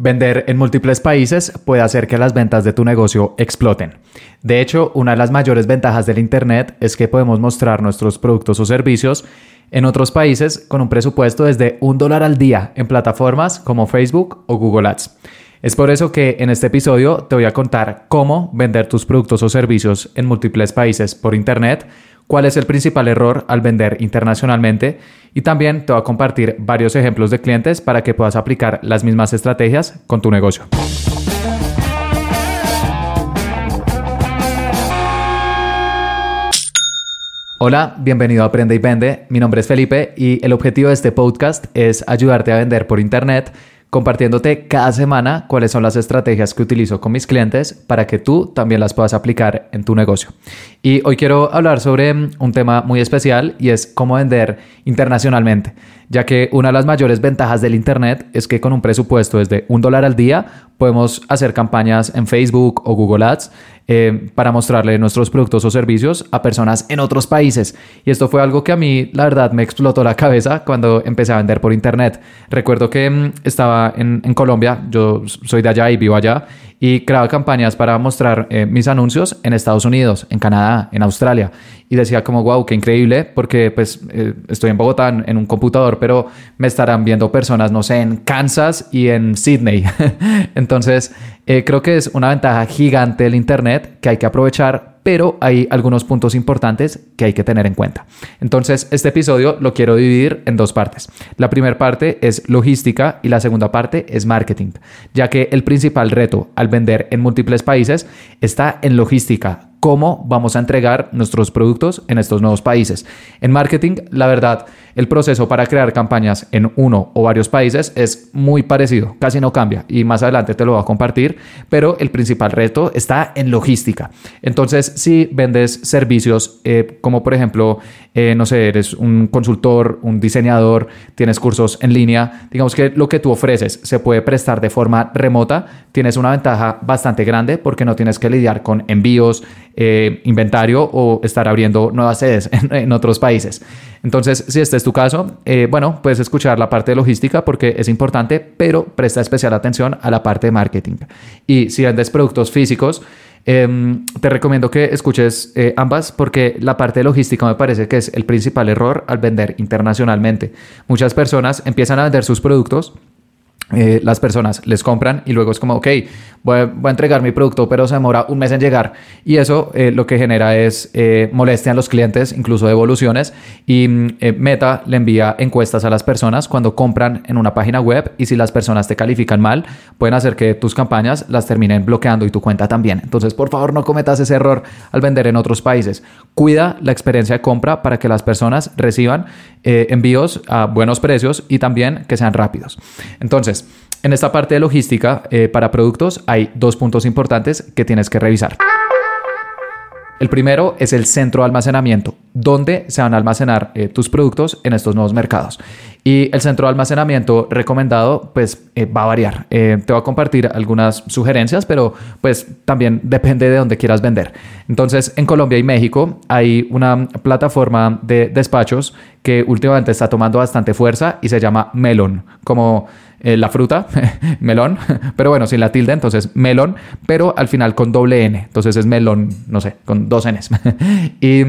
Vender en múltiples países puede hacer que las ventas de tu negocio exploten. De hecho, una de las mayores ventajas del Internet es que podemos mostrar nuestros productos o servicios en otros países con un presupuesto desde un dólar al día en plataformas como Facebook o Google Ads. Es por eso que en este episodio te voy a contar cómo vender tus productos o servicios en múltiples países por Internet, cuál es el principal error al vender internacionalmente y también te voy a compartir varios ejemplos de clientes para que puedas aplicar las mismas estrategias con tu negocio. Hola, bienvenido a Aprende y Vende. Mi nombre es Felipe y el objetivo de este podcast es ayudarte a vender por Internet compartiéndote cada semana cuáles son las estrategias que utilizo con mis clientes para que tú también las puedas aplicar en tu negocio. Y hoy quiero hablar sobre un tema muy especial y es cómo vender internacionalmente, ya que una de las mayores ventajas del Internet es que con un presupuesto desde un dólar al día podemos hacer campañas en Facebook o Google Ads eh, para mostrarle nuestros productos o servicios a personas en otros países. Y esto fue algo que a mí, la verdad, me explotó la cabeza cuando empecé a vender por Internet. Recuerdo que mm, estaba en, en Colombia, yo soy de allá y vivo allá, y creaba campañas para mostrar eh, mis anuncios en Estados Unidos, en Canadá, en Australia. Y decía como, wow, qué increíble, porque pues eh, estoy en Bogotá en, un computador, pero me estarán viendo personas, no sé, en Kansas y en Sydney. Entonces, eh, creo que es una ventaja gigante del Internet que hay que aprovechar pero hay algunos puntos importantes que hay que tener en cuenta. Entonces, este episodio lo quiero dividir en dos partes. La primera parte es logística y la segunda parte es marketing, ya que el principal reto al vender en múltiples países está en logística, cómo vamos a entregar nuestros productos en estos nuevos países. En marketing, la verdad, el proceso para crear campañas en uno o varios países es muy parecido, casi no cambia y más adelante te lo voy a compartir, pero el principal reto está en logística. Entonces, si vendes servicios eh, como por ejemplo, eh, no sé, eres un consultor, un diseñador, tienes cursos en línea, digamos que lo que tú ofreces se puede prestar de forma remota, tienes una ventaja bastante grande porque no tienes que lidiar con envíos, eh, inventario o estar abriendo nuevas sedes en, otros países. Entonces, si este es tu caso, bueno, puedes escuchar la parte de logística porque es importante, pero presta especial atención a la parte de marketing. Y si vendes productos físicos, em, te recomiendo que escuches eh, ambas porque la parte logística me parece que es el principal error al vender internacionalmente. Muchas personas empiezan a vender sus productos eh, las personas les compran y luego es como, ok, voy a, entregar mi producto, pero se demora un mes en llegar. Y eso eh, lo que genera es eh, molestia a los clientes, incluso devoluciones. Y mm, Meta le envía encuestas a las personas cuando compran en una página web y si las personas te califican mal, pueden hacer que tus campañas las terminen bloqueando y tu cuenta también. Entonces, por favor, no cometas ese error al vender en otros países. Cuida la experiencia de compra para que las personas reciban envíos a buenos precios y también que sean rápidos. Entonces, en esta parte de logística eh, para productos hay dos puntos importantes que tienes que revisar. El primero es el centro de almacenamiento, donde se van a almacenar eh, tus productos en estos nuevos mercados. Y el centro de almacenamiento recomendado, pues eh, va a variar. te voy a compartir algunas sugerencias, pero pues también depende de dónde quieras vender. Entonces, en Colombia y México hay una plataforma de despachos que últimamente está tomando bastante fuerza y se llama Melon, como eh, la fruta, melón, pero bueno, sin la tilde, entonces melón, pero al final con doble N, entonces es melón, no sé, con dos Ns. y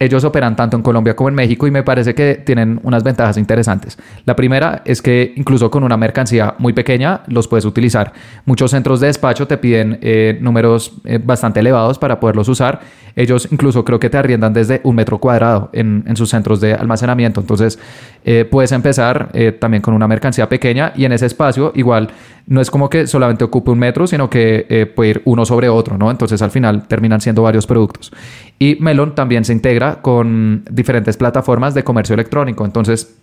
ellos operan tanto en Colombia como en México y me parece que tienen unas ventajas interesantes. La primera es que incluso con una mercancía muy pequeña los puedes utilizar. Muchos centros de despacho te piden eh, números eh, bastante elevados para poderlos usar. Ellos incluso creo que te arriendan desde un metro cuadrado en, sus centros de almacenamiento. Entonces eh, puedes empezar también con una mercancía pequeña y en ese espacio igual no es como que solamente ocupe un metro, sino que puede ir uno sobre otro, ¿no? Entonces al final terminan siendo varios productos. Y Melon también se integra con diferentes plataformas de comercio electrónico. Entonces,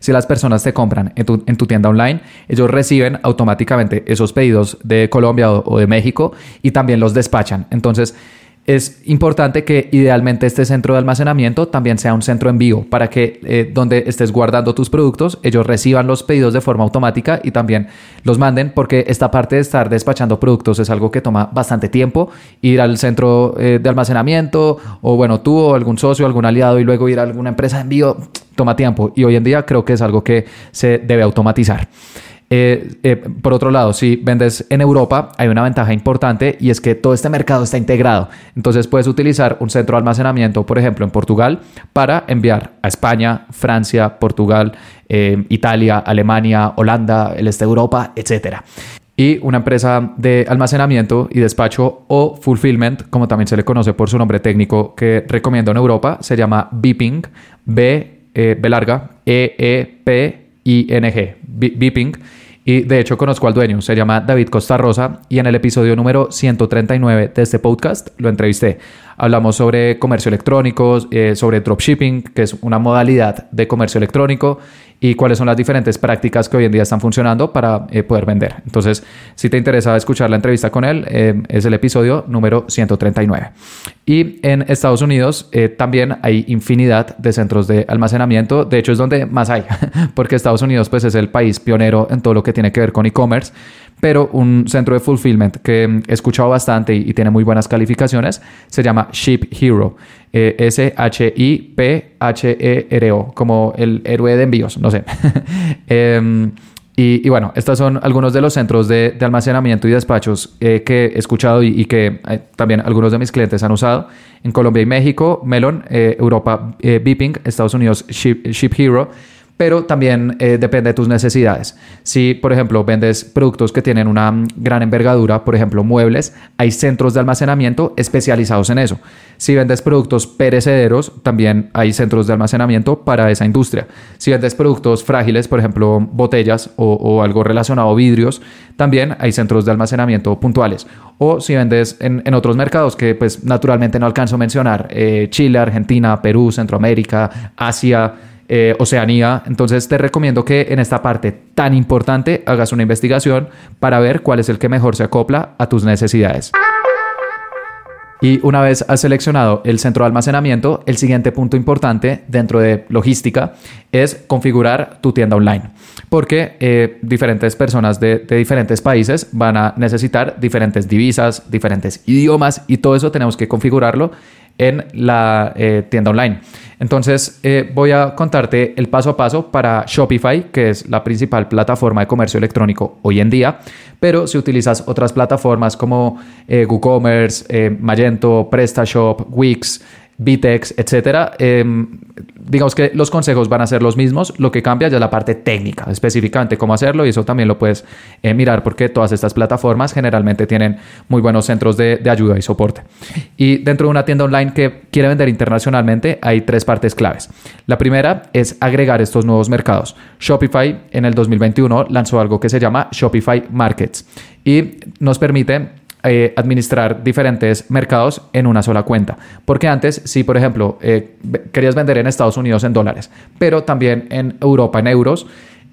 si las personas te compran en tu, tienda online, ellos reciben automáticamente esos pedidos de Colombia o de México y también los despachan. Entonces, es importante que idealmente este centro de almacenamiento también sea un centro envío para que eh, donde estés guardando tus productos ellos reciban los pedidos de forma automática y también los manden porque esta parte de estar despachando productos es algo que toma bastante tiempo. Ir al centro eh, de almacenamiento o bueno tú o algún socio algún aliado y luego ir a alguna empresa de envío toma tiempo. Y hoy en día creo que es algo que se debe automatizar Eh, eh, por otro lado, si vendes en Europa, hay una ventaja importante y es que todo este mercado está integrado. Entonces puedes utilizar un centro de almacenamiento, por ejemplo, en Portugal, para enviar a España, Francia, Portugal, eh, Italia, Alemania, Holanda, el este de Europa, etc. Y una empresa de almacenamiento y despacho o fulfillment, como también se le conoce por su nombre técnico que recomiendo en Europa, se llama Beeping, B, B larga, E, E, P, I, N, G, Beeping y de hecho conozco al dueño, se llama David Costa Rosa y en el episodio número 139 de este podcast lo entrevisté. Hablamos sobre comercio electrónico, eh, sobre dropshipping, que es una modalidad de comercio electrónico y cuáles son las diferentes prácticas que hoy en día están funcionando para eh, poder vender. Entonces, si te interesa escuchar la entrevista con él, eh, es el episodio número 139. Y en Estados Unidos también hay infinidad de centros de almacenamiento. De hecho, es donde más hay, porque Estados Unidos pues, es el país pionero en todo lo que tiene que ver con e-commerce pero un centro de fulfillment que he escuchado bastante y, tiene muy buenas calificaciones se llama Ship Hero, eh, S-H-I-P-H-E-R-O, como el héroe de envíos, no sé. Em, y, bueno, estos son algunos de los centros de, almacenamiento y despachos eh, que he escuchado y, que eh, también algunos de mis clientes han usado. En Colombia y México, Melon, Europa, Beeping, Estados Unidos, Ship Hero pero también eh, depende de tus necesidades. Si, por ejemplo, vendes productos que tienen una gran envergadura, por ejemplo, muebles, hay centros de almacenamiento especializados en eso. Si vendes productos perecederos, también hay centros de almacenamiento para esa industria. Si vendes productos frágiles, por ejemplo, botellas o, algo relacionado a vidrios, también hay centros de almacenamiento puntuales. O si vendes en, otros mercados que pues naturalmente no alcanzo a mencionar, eh, Chile, Argentina, Perú, Centroamérica, Asia, eh, Oceanía. Entonces te recomiendo que en esta parte tan importante hagas una investigación para ver cuál es el que mejor se acopla a tus necesidades. Y una vez has seleccionado el centro de almacenamiento, el siguiente punto importante dentro de logística es configurar tu tienda online. Porque eh, diferentes personas de, diferentes países van a necesitar diferentes divisas, diferentes idiomas y todo eso tenemos que configurarlo en la eh, tienda online. Entonces eh, voy a contarte el paso a paso para Shopify, que es la principal plataforma de comercio electrónico hoy en día, pero si utilizas otras plataformas como eh, WooCommerce, Magento, PrestaShop, Wix, Vitex, etcétera, em, digamos que los consejos van a ser los mismos, lo que cambia ya es la parte técnica, específicamente cómo hacerlo y eso también lo puedes eh, mirar porque todas estas plataformas generalmente tienen muy buenos centros de, ayuda y soporte. Y dentro de una tienda online que quiere vender internacionalmente hay tres partes claves. La primera es agregar estos nuevos mercados. Shopify en el 2021 lanzó algo que se llama Shopify Markets y nos permite eh, administrar diferentes mercados en una sola cuenta. Porque antes, si por ejemplo eh, querías vender en Estados Unidos en dólares, pero también en Europa en euros,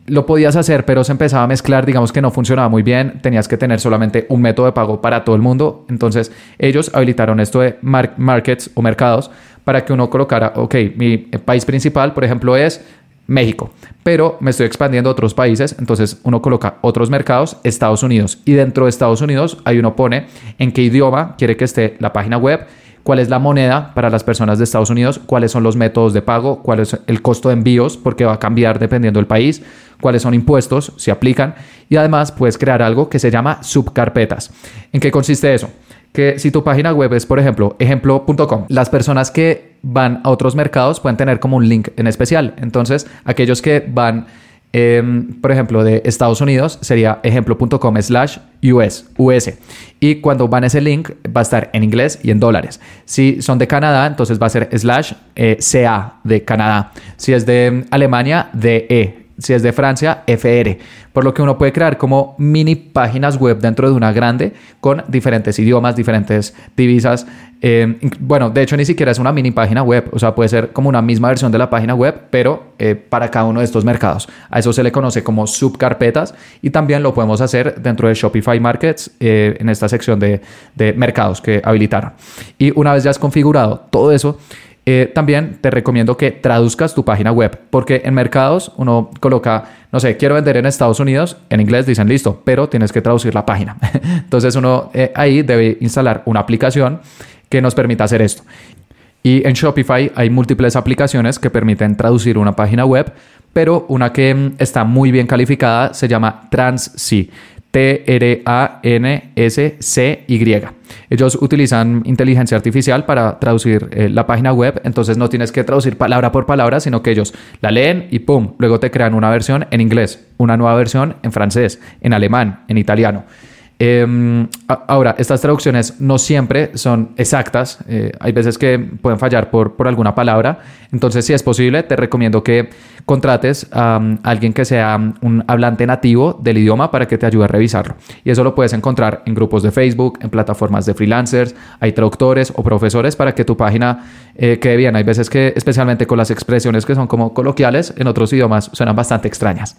lo podías hacer, pero se empezaba a mezclar, digamos que no funcionaba muy bien, tenías que tener solamente un método de pago para todo el mundo. Entonces ellos habilitaron esto de markets o mercados para que uno colocara, ok, mi país principal, por ejemplo, es México, pero me estoy expandiendo a otros países, entonces uno coloca otros mercados, Estados Unidos, y dentro de Estados Unidos ahí uno pone en qué idioma quiere que esté la página web, cuál es la moneda para las personas de Estados Unidos, cuáles son los métodos de pago, cuál es el costo de envíos, porque va a cambiar dependiendo del país, cuáles son impuestos, si aplican, y además puedes crear algo que se llama subcarpetas. ¿En qué consiste eso? que si tu página web es, por ejemplo, ejemplo.com, las personas que van a otros mercados pueden tener como un link en especial. Entonces, aquellos que van, em, por ejemplo, de Estados Unidos, sería ejemplo.com slash US, US. Y cuando van a ese link, va a estar en inglés y en dólares. Si son de Canadá, entonces va a ser slash eh, CA de Canadá. Si es de Alemania, DE si es de Francia, FR. Por lo que uno puede crear como mini páginas web dentro de una grande con diferentes idiomas, diferentes divisas. Eh, bueno, de hecho ni siquiera es una mini página web, o sea, puede ser como una misma versión de la página web, pero eh, para cada uno de estos mercados. A eso se le conoce como subcarpetas y también lo podemos hacer dentro de Shopify Markets eh, en esta sección de, de mercados que habilitaron. Y una vez ya has configurado todo eso, eh, también te recomiendo que traduzcas tu página web, porque en mercados uno coloca, no sé, quiero vender en Estados Unidos, en inglés dicen listo, pero tienes que traducir la página. Entonces uno eh, ahí debe instalar una aplicación que nos permita hacer esto. Y en Shopify hay múltiples aplicaciones que permiten traducir una página web pero una que mm, está muy bien calificada se llama TransC. T-R-A-N-S-C-Y. Ellos utilizan inteligencia artificial para traducir eh, la página web, entonces no tienes que traducir palabra por palabra, sino que ellos la leen y ¡pum! Luego te crean una versión en inglés, una nueva versión en francés, en alemán, en italiano. Em, ahora, estas traducciones no siempre son exactas. Eh, hay veces que pueden fallar por, por, alguna palabra. Entonces, si es posible, te recomiendo que contrates a alguien que sea un hablante nativo del idioma para que te ayude a revisarlo. Y eso lo puedes encontrar en grupos de Facebook, en plataformas de freelancers, hay traductores o profesores para que tu página eh, quede bien. Hay veces que, especialmente con las expresiones que son como coloquiales, en otros idiomas suenan bastante extrañas.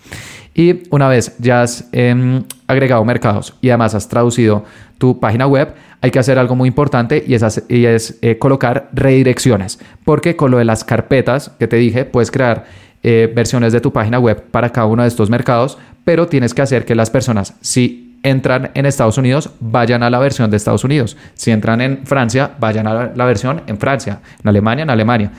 Y una vez ya has em, agregado mercados y además has traducido tu página web, hay que hacer algo muy importante y es, y es eh, colocar redirecciones. Porque con lo de las carpetas que te dije, puedes crear eh, versiones de tu página web para cada uno de estos mercados, pero tienes que hacer que las personas, si entran en Estados Unidos, vayan a la versión de Estados Unidos. Si entran en Francia, vayan a la versión en Francia. En Alemania, en Alemania.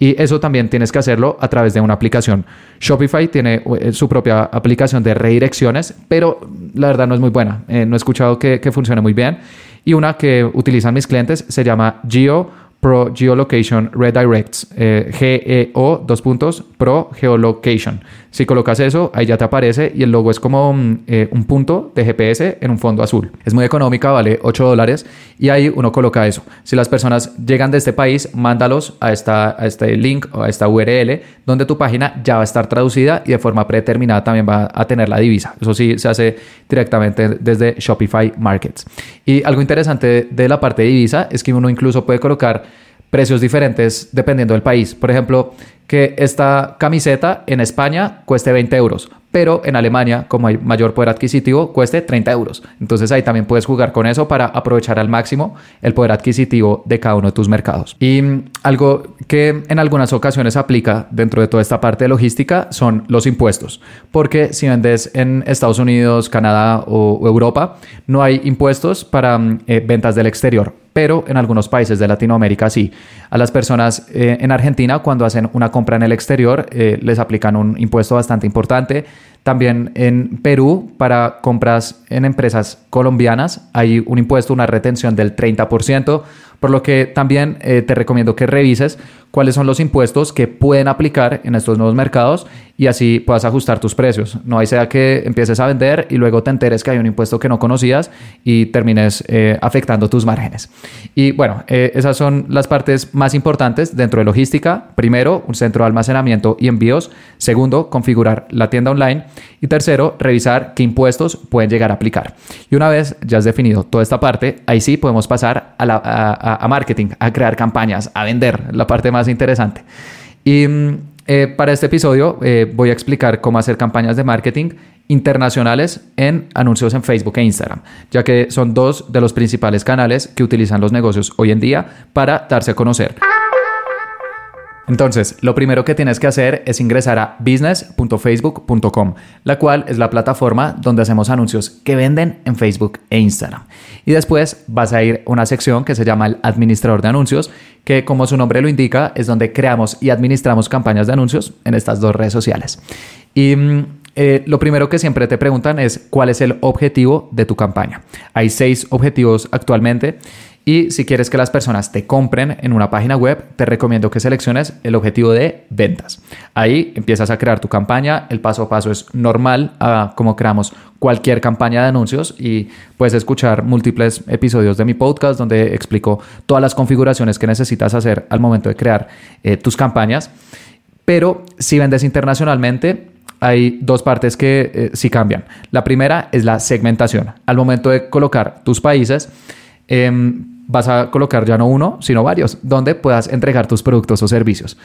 Y eso también tienes que hacerlo a través de una aplicación. Shopify tiene eh, su propia aplicación de redirecciones, pero la verdad no es muy buena. Eh, no he escuchado que, funcione muy bien. Y una que utilizan mis clientes se llama Geo Pro Geolocation Redirects, eh, GEO, dos puntos, Pro Geolocation. Si colocas eso, ahí ya te aparece y el logo es como mm, eh, un punto de GPS en un fondo azul. Es muy económica, vale 8 dólares y ahí uno coloca eso. Si las personas llegan de este país, mándalos a, esta, a este link o a esta URL donde tu página ya va a estar traducida y de forma predeterminada también va a tener la divisa. Eso sí se hace directamente desde Shopify Markets. Y algo interesante de la parte de divisa es que uno incluso puede colocar precios diferentes dependiendo del país. Por ejemplo, que esta camiseta en España cueste 20 euros, pero en Alemania, como hay mayor poder adquisitivo, cueste 30 euros. Entonces ahí también puedes jugar con eso para aprovechar al máximo el poder adquisitivo de cada uno de tus mercados. Y mm, algo que en algunas ocasiones aplica dentro de toda esta parte de logística son los impuestos, porque si vendes en Estados Unidos, Canadá o Europa, no hay impuestos para mm, eh, ventas del exterior pero en algunos países de Latinoamérica sí. A las personas eh, en Argentina cuando hacen una compra en el exterior eh, les aplican un impuesto bastante importante. También en Perú para compras en empresas colombianas hay un impuesto, una retención del 30%, por lo que también eh, te recomiendo que revises cuáles son los impuestos que pueden aplicar en estos nuevos mercados y así puedas ajustar tus precios. No hay sea que empieces a vender y luego te enteres que hay un impuesto que no conocías y termines eh, afectando tus márgenes. Y bueno, eh, esas son las partes más importantes dentro de logística. Primero, un centro de almacenamiento y envíos. Segundo, configurar la tienda online. Y tercero, revisar qué impuestos pueden llegar a aplicar. Y una vez ya has definido toda esta parte, ahí sí podemos pasar a, marketing, a crear campañas, a vender, la parte más interesante. Y mm, eh, para este episodio eh, voy a explicar cómo hacer campañas de marketing internacionales en anuncios en Facebook e Instagram, ya que son dos de los principales canales que utilizan los negocios hoy en día para darse a conocer. Entonces, lo primero que tienes que hacer es ingresar a business.facebook.com, la cual es la plataforma donde hacemos anuncios que venden en Facebook e Instagram. Y después vas a ir a una sección que se llama el administrador de anuncios, que como su nombre lo indica, es donde creamos y administramos campañas de anuncios en estas dos redes sociales. Y mm, eh, lo primero que siempre te preguntan es cuál es el objetivo de tu campaña. Hay seis objetivos actualmente y si quieres que las personas te compren en una página web, te recomiendo que selecciones el objetivo de ventas. Ahí empiezas a crear tu campaña. El paso a paso es normal como creamos cualquier campaña de anuncios y puedes escuchar múltiples episodios de mi podcast donde explico todas las configuraciones que necesitas hacer al momento de crear eh, tus campañas. Pero si vendes internacionalmente, hay dos partes que eh, sí cambian. La primera es la segmentación. Al momento de colocar tus países, Em, vas a colocar ya no uno, sino varios, donde puedas entregar tus productos o servicios.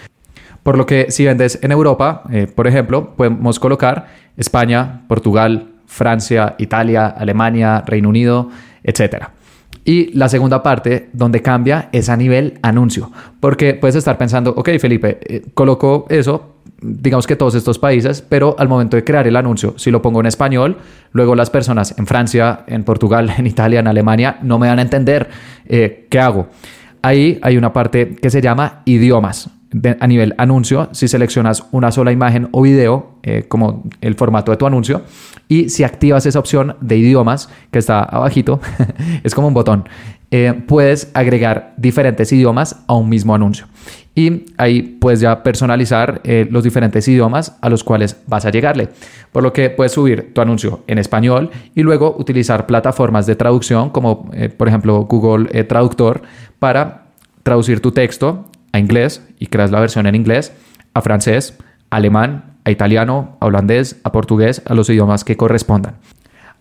Por lo que si vendes en Europa, eh, por ejemplo, podemos colocar España, Portugal, Francia, Italia, Alemania, Reino Unido, etc. Y la segunda parte, donde cambia, es a nivel anuncio. Porque puedes estar pensando, ok, Felipe, eh, coloco eso, digamos que todos estos países, pero al momento de crear el anuncio, si lo pongo en español, luego las personas en Francia, en Portugal, en Italia, en Alemania, no me van a entender eh, qué hago. Ahí hay una parte que se llama idiomas. a nivel anuncio si seleccionas una sola imagen o video eh, como el formato de tu anuncio y si activas esa opción de idiomas que está abajito, es como un botón, eh, puedes agregar diferentes idiomas a un mismo anuncio. Y ahí puedes ya personalizar eh, los diferentes idiomas a los cuales vas a llegarle. Por lo que puedes subir tu anuncio en español y luego utilizar plataformas de traducción como por ejemplo Google Traductor para traducir tu texto a inglés y creas la versión en inglés, a francés, alemán, a italiano, a holandés, a portugués, a los idiomas que correspondan.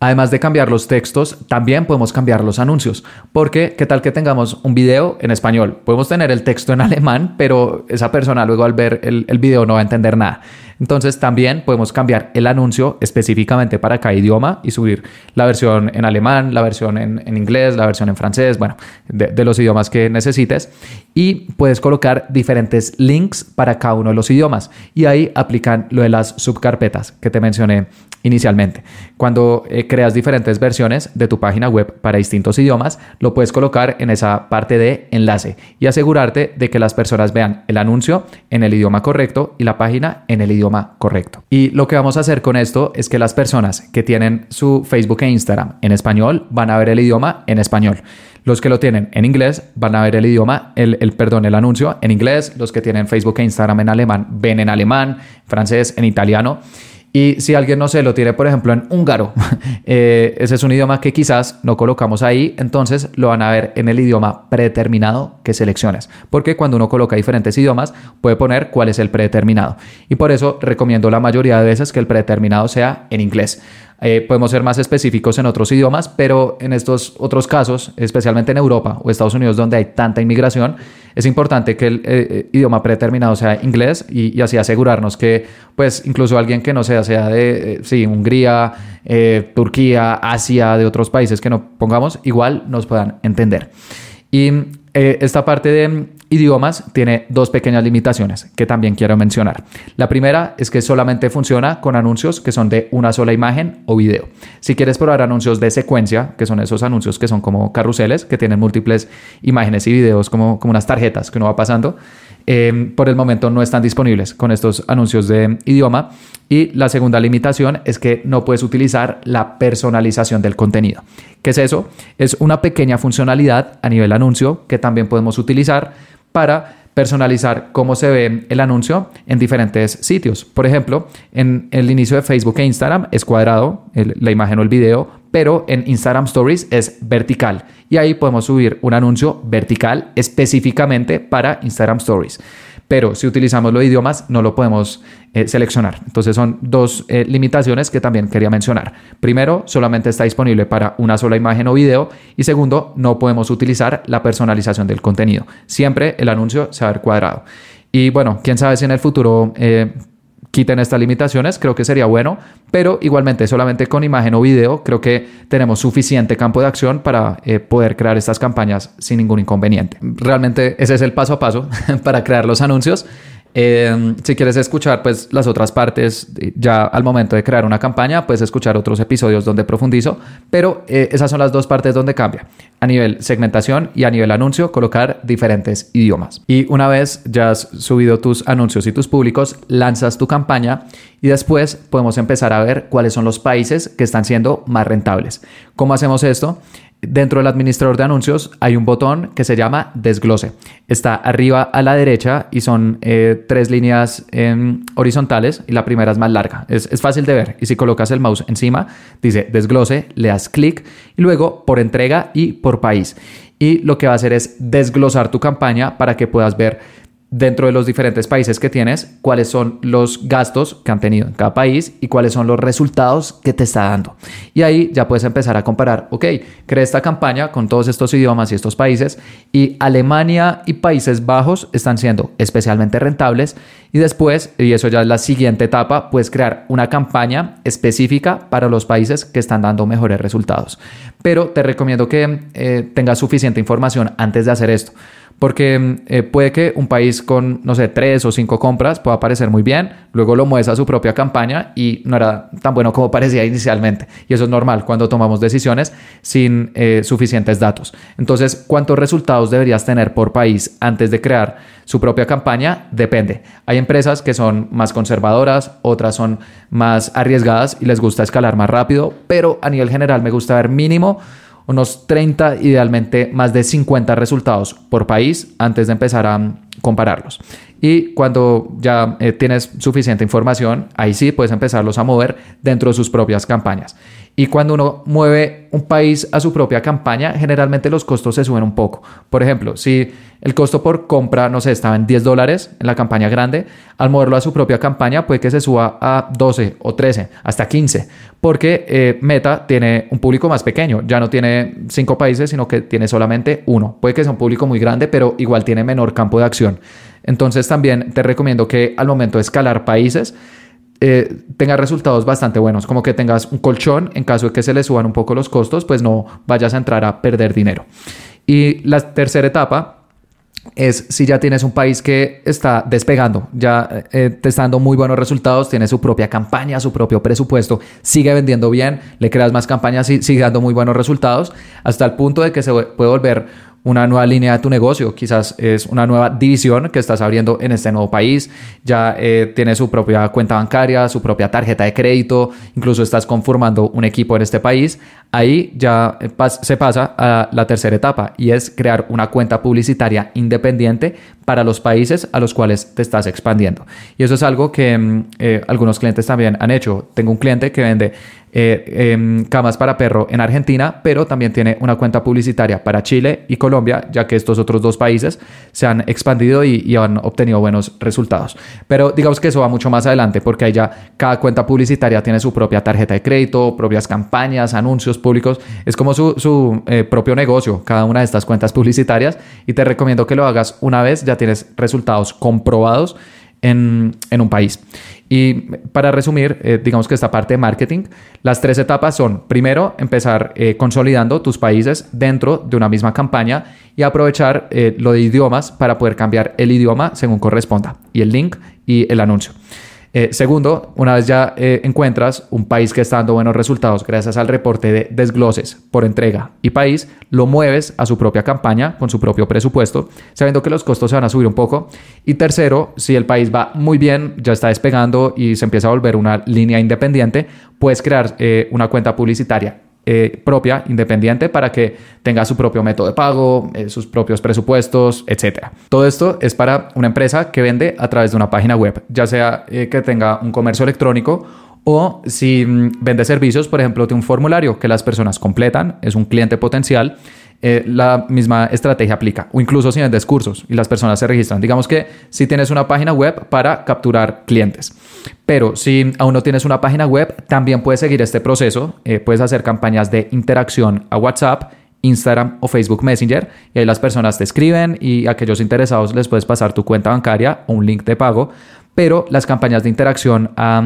Además de cambiar los textos, también podemos cambiar los anuncios, porque qué tal que tengamos un video en español, podemos tener el texto en alemán, pero esa persona luego al ver el, el video no va a entender nada. Entonces también podemos cambiar el anuncio específicamente para cada idioma y subir la versión en alemán, la versión en, inglés, la versión en francés, bueno, de, los idiomas que necesites. Y puedes colocar diferentes links para cada uno de los idiomas. Y ahí aplican lo de las subcarpetas que te mencioné inicialmente. Cuando eh, creas diferentes versiones de tu página web para distintos idiomas, lo puedes colocar en esa parte de enlace y asegurarte de que las personas vean el anuncio en el idioma correcto y la página en el idioma correcto. Y lo que vamos a hacer con esto es que las personas que tienen su Facebook e Instagram en español van a ver el idioma en español. Los que lo tienen en inglés van a ver el idioma, el, el, perdón, el anuncio en inglés. Los que tienen Facebook e Instagram en alemán ven en alemán, francés, en italiano. Y si alguien, no sé, lo tiene, por ejemplo, en húngaro, eh, ese es un idioma que quizás no colocamos ahí, entonces lo van a ver en el idioma predeterminado que selecciones. Porque cuando uno coloca diferentes idiomas, puede poner cuál es el predeterminado. Y por eso recomiendo la mayoría de veces que el predeterminado sea en inglés. Eh, podemos ser más específicos en otros idiomas, pero en estos otros casos, especialmente en Europa o Estados Unidos, donde hay tanta inmigración, es importante que el eh, eh, idioma predeterminado sea inglés y, así asegurarnos que, pues, incluso alguien que no sea, sea de, Hungría, Turquía, Asia, de otros países que no pongamos, igual nos puedan entender. Y esta parte de idiomas tiene dos pequeñas limitaciones que también quiero mencionar. La primera es que solamente funciona con anuncios que son de una sola imagen o video. Si quieres probar anuncios de secuencia, que son esos anuncios que son como carruseles, que tienen múltiples imágenes y videos como, como unas tarjetas que uno va pasando, eh, por el momento no están disponibles con estos anuncios de idioma. Y la segunda limitación es que no puedes utilizar la personalización del contenido. ¿Qué es eso? Es una pequeña funcionalidad a nivel anuncio que también podemos utilizar para personalizar cómo se ve el anuncio en diferentes sitios. Por ejemplo, en el inicio de Facebook e Instagram es cuadrado la imagen o el video, pero en Instagram Stories es vertical y ahí podemos subir un anuncio vertical específicamente para Instagram Stories pero si utilizamos los idiomas no lo podemos eh, seleccionar. Entonces son dos eh, limitaciones que también quería mencionar. Primero, solamente está disponible para una sola imagen o video y segundo, no podemos utilizar la personalización del contenido. Siempre el anuncio se va a ver cuadrado. Y bueno, quién sabe si en el futuro eh, quiten estas limitaciones, creo que sería bueno, pero igualmente solamente con imagen o video creo que tenemos suficiente campo de acción para eh, poder crear estas campañas sin ningún inconveniente. Realmente ese es el paso a paso para crear los anuncios. Em, si quieres escuchar pues las otras partes ya al momento de crear una campaña, puedes escuchar otros episodios donde profundizo, pero eh, esas son las dos partes donde cambia. A nivel segmentación y a nivel anuncio, colocar diferentes idiomas. Y una vez ya has subido tus anuncios y tus públicos, lanzas tu campaña y después podemos empezar a ver cuáles son los países que están siendo más rentables. ¿Cómo hacemos esto? Dentro del administrador de anuncios hay un botón que se llama desglose. Está arriba a la derecha y son eh, tres líneas em, horizontales y la primera es más larga. Es, es, fácil de ver y si colocas el mouse encima dice desglose, le das clic y luego por entrega y por país. Y lo que va a hacer es desglosar tu campaña para que puedas ver dentro de los diferentes países que tienes, cuáles son los gastos que han tenido en cada país y cuáles son los resultados que te está dando. Y ahí ya puedes empezar a comparar, ok, creé esta campaña con todos estos idiomas y estos países y Alemania y Países Bajos están siendo especialmente rentables y después, y eso ya es la siguiente etapa, puedes crear una campaña específica para los países que están dando mejores resultados. Pero te recomiendo que eh, tengas suficiente información antes de hacer esto Porque eh, puede que un país con, no sé, tres o cinco compras pueda parecer muy bien, luego lo mueves a su propia campaña y no era tan bueno como parecía inicialmente. Y eso es normal cuando tomamos decisiones sin eh, suficientes datos. Entonces, ¿cuántos resultados deberías tener por país antes de crear su propia campaña? Depende. Hay empresas que son más conservadoras, otras son más arriesgadas y les gusta escalar más rápido, pero a nivel general me gusta ver mínimo unos 30, idealmente más de 50 resultados por país antes de empezar a mm, compararlos. Y cuando ya eh, tienes suficiente información, ahí sí puedes empezarlos a mover dentro de sus propias campañas. Y cuando uno mueve un país a su propia campaña, generalmente los costos se suben un poco. Por ejemplo, si el costo por compra, no sé, estaba en 10 dólares en la campaña grande, al moverlo a su propia campaña puede que se suba a 12 o 13, hasta 15, porque eh, Meta tiene un público más pequeño, ya no tiene 5 países, sino que tiene solamente uno. Puede que sea un público muy grande, pero igual tiene menor campo de acción. Entonces también te recomiendo que al momento de escalar países, eh, tengas resultados bastante buenos, como que tengas un colchón en caso de que se le suban un poco los costos, pues no vayas a entrar a perder dinero. Y la tercera etapa es si ya tienes un país que está despegando, ya eh, te está dando muy buenos resultados, tiene su propia campaña, su propio presupuesto, sigue vendiendo bien, le creas más campañas y sigue dando muy buenos resultados, hasta el punto de que se puede volver una nueva línea de tu negocio, quizás es una nueva división que estás abriendo en este nuevo país, ya eh, tienes su propia cuenta bancaria, su propia tarjeta de crédito, incluso estás conformando un equipo en este país, ahí ya eh, se pasa a la tercera etapa y es crear una cuenta publicitaria independiente para los países a los cuales te estás expandiendo. Y eso es algo que mm, eh, algunos clientes también han hecho. Tengo un cliente que vende eh, em, camas para perro en Argentina, pero también tiene una cuenta publicitaria para Chile y Colombia, ya que estos otros dos países se han expandido y, han obtenido buenos resultados. Pero digamos que eso va mucho más adelante, porque ahí ya cada cuenta publicitaria tiene su propia tarjeta de crédito, propias campañas, anuncios públicos. Es como su, eh, propio negocio, cada una de estas cuentas publicitarias. Y te recomiendo que lo hagas una vez, ya tienes resultados comprobados en, en un país. Y para resumir, eh, digamos que esta parte de marketing, las tres etapas son, primero, empezar eh, consolidando tus países dentro de una misma campaña y aprovechar eh, lo de idiomas para poder cambiar el idioma según corresponda y el link y el anuncio. Eh, segundo, una vez ya eh, encuentras un país que está dando buenos resultados gracias al reporte de desgloses por entrega y país, lo mueves a su propia campaña con su propio presupuesto, sabiendo que los costos se van a subir un poco. Y tercero, si el país va muy bien, ya está despegando y se empieza a volver una línea independiente, puedes crear eh, una cuenta publicitaria eh, propia, independiente, para que tenga su propio método de pago, eh, sus propios presupuestos, etc. Todo esto es para una empresa que vende a través de una página web, ya sea eh, que tenga un comercio electrónico o si mm, vende servicios, por ejemplo, de un formulario que las personas completan, es un cliente potencial eh, la misma estrategia aplica. O incluso si vendes cursos y las personas se registran. Digamos que si tienes una página web para capturar clientes. Pero si aún no tienes una página web, también puedes seguir este proceso. Eh, puedes hacer campañas de interacción a WhatsApp. Instagram o Facebook Messenger y ahí las personas te escriben y a aquellos interesados les puedes pasar tu cuenta bancaria o un link de pago pero las campañas de interacción a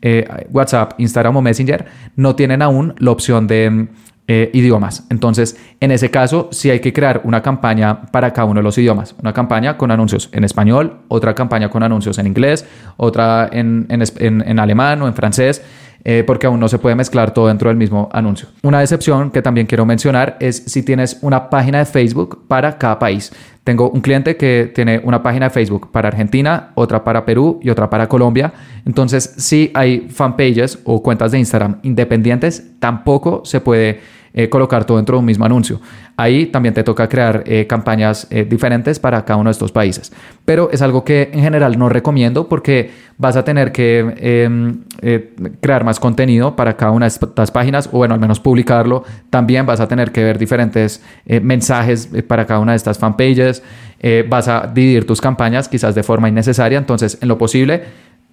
eh, WhatsApp, Instagram o Messenger no tienen aún la opción de eh, idiomas. Entonces, en ese caso, sí hay que crear una campaña para cada uno de los idiomas. Una campaña con anuncios en español, otra campaña con anuncios en inglés, otra en, en, alemán o en francés. Eh, porque aún no se puede mezclar todo dentro del mismo anuncio. Una excepción que también quiero mencionar es si tienes una página de Facebook para cada país. Tengo un cliente que tiene una página de Facebook para Argentina, otra para Perú y otra para Colombia. Entonces, si hay fanpages o cuentas de Instagram independientes, tampoco se puede eh, colocar todo dentro de un mismo anuncio. Ahí también te toca crear eh, campañas eh, diferentes para cada uno de estos países. Pero es algo que en general no recomiendo porque vas a tener que em, crear más contenido para cada una de estas páginas o bueno, al menos publicarlo. También vas a tener que ver diferentes mensajes para cada una de estas fanpages. vas a dividir tus campañas quizás de forma innecesaria. Entonces, en lo posible,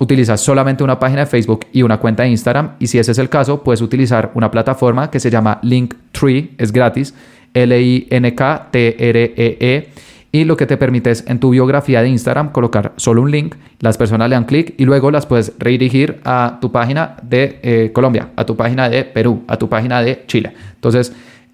utilizas solamente una página de Facebook y una cuenta de Instagram y si ese es el caso, puedes utilizar una plataforma que se llama Linktree, es gratis, L-I-N-K-T-R-E-E. e y lo que te permite es en tu biografía de Instagram colocar solo un link, las personas le dan clic y luego las puedes redirigir a tu página de eh, Colombia, a tu página de Perú, a tu página de Chile. Entonces,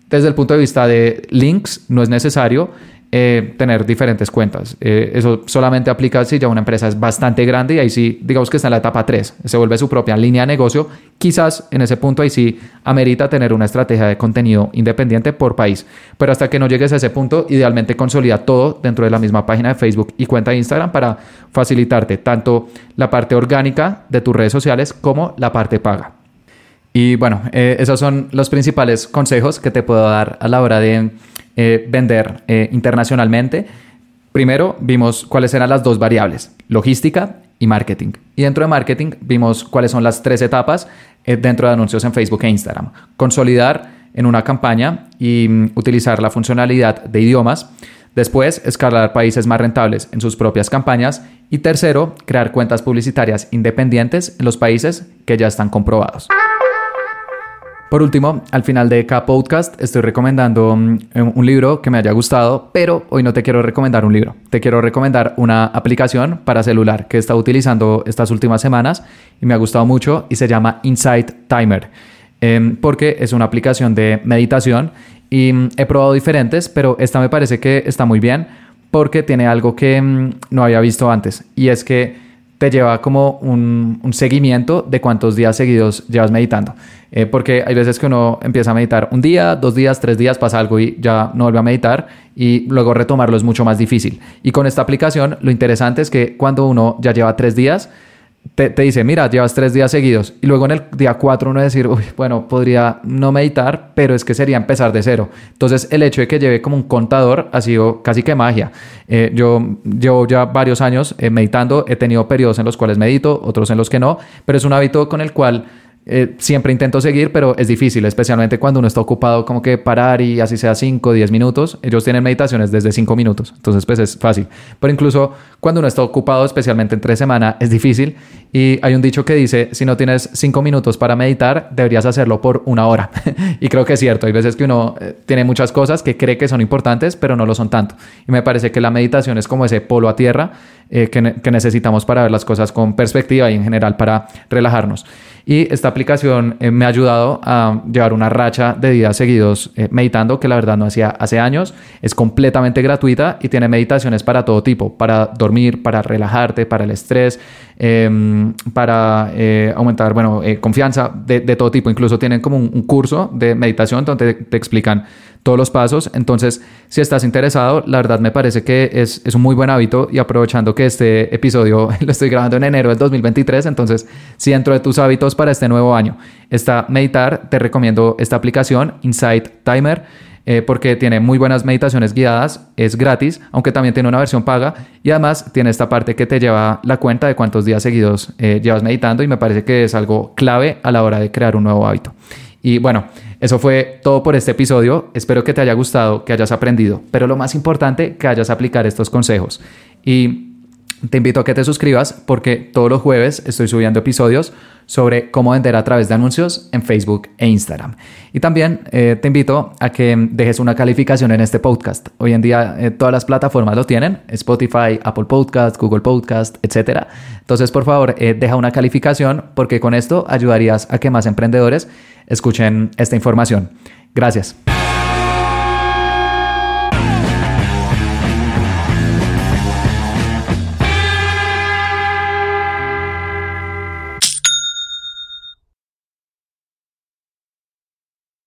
desde el punto de vista de links, no es necesario eh, tener diferentes cuentas. Eh, eso solamente aplica si ya una empresa es bastante grande y ahí sí, digamos que está en la etapa 3, se vuelve su propia línea de negocio. Quizás en ese punto ahí sí amerita tener una estrategia de contenido independiente por país. Pero hasta que no llegues a ese punto, idealmente consolida todo dentro de la misma página de Facebook y cuenta de Instagram para facilitarte tanto la parte orgánica de tus redes sociales como la parte paga. Y bueno, eh, esos son los principales consejos que te puedo dar a la hora de eh, vender eh, internacionalmente, primero vimos cuáles eran las dos variables, logística y marketing. Y dentro de marketing vimos cuáles son las tres etapas eh, dentro de anuncios en Facebook e Instagram. Consolidar en una campaña y mm, utilizar la funcionalidad de idiomas. Después, escalar países más rentables en sus propias campañas. Y tercero, crear cuentas publicitarias independientes en los países que ya están comprobados. Por último, al final de cada podcast estoy recomendando mm, un libro que me haya gustado, pero hoy no te quiero recomendar un libro. Te quiero recomendar una aplicación para celular que he estado utilizando estas últimas semanas y me ha gustado mucho y se llama Insight Timer. Em, porque es una aplicación de meditación y mm, he probado diferentes, pero esta me parece que está muy bien porque tiene algo que mm, no había visto antes y es que te lleva como un, seguimiento de cuántos días seguidos llevas meditando. Eh, porque hay veces que uno empieza a meditar un día, dos días, tres días, pasa algo y ya no vuelve a meditar y luego retomarlo es mucho más difícil. Y con esta aplicación lo interesante es que cuando uno ya lleva tres días, te, dice, mira, llevas tres días seguidos. Y luego en el día cuatro uno decir, Uy, bueno, podría no meditar, pero es que sería empezar de cero. Entonces el hecho de que lleve como un contador ha sido casi que magia. Eh, yo llevo ya varios años eh, meditando, he tenido periodos en los cuales medito, otros en los que no, pero es un hábito con el cual eh, siempre intento seguir, pero es difícil, especialmente cuando uno está ocupado, como que parar y así sea 5 o 10 minutos. Ellos tienen meditaciones desde 5 minutos, entonces pues es fácil. Pero incluso cuando uno está ocupado, especialmente entre semana, es difícil. Y hay un dicho que dice, si no tienes 5 minutos para meditar, deberías hacerlo por una hora. y creo que es cierto, hay veces que uno eh, tiene muchas cosas que cree que son importantes, pero no lo son tanto. Y me parece que la meditación es como ese polo a tierra eh, que, que necesitamos para ver las cosas con perspectiva y en general para relajarnos. Y esta aplicación eh, me ha ayudado a llevar una racha de días seguidos eh, meditando, que la verdad no hacía hace años. Es completamente gratuita y tiene meditaciones para todo tipo, para dormir, para relajarte, para el estrés, em, para eh, aumentar, bueno, confianza de, todo tipo. Incluso tienen como un, curso de meditación donde te explican todos los pasos. Entonces, si estás interesado, la verdad me parece que es, es, un muy buen hábito y aprovechando que este episodio lo estoy grabando en enero del 2023, entonces, si dentro de tus hábitos para este nuevo año está meditar, te recomiendo esta aplicación, Insight Timer. Eh, porque tiene muy buenas meditaciones guiadas, es gratis, aunque también tiene una versión paga y además tiene esta parte que te lleva la cuenta de cuántos días seguidos eh, llevas meditando y me parece que es algo clave a la hora de crear un nuevo hábito. Y bueno, eso fue todo por este episodio. Espero que te haya gustado, que hayas aprendido, pero lo más importante, que hayas aplicar estos consejos. Y te invito a que te suscribas porque todos los jueves estoy subiendo episodios sobre cómo vender a través de anuncios en Facebook e Instagram. Y también eh, te invito a que dejes una calificación en este podcast. Hoy en día eh, todas las plataformas lo tienen, Spotify, Apple Podcast, Google Podcast, etc. Entonces, por favor, eh, deja una calificación porque con esto ayudarías a que más emprendedores escuchen esta información. Gracias.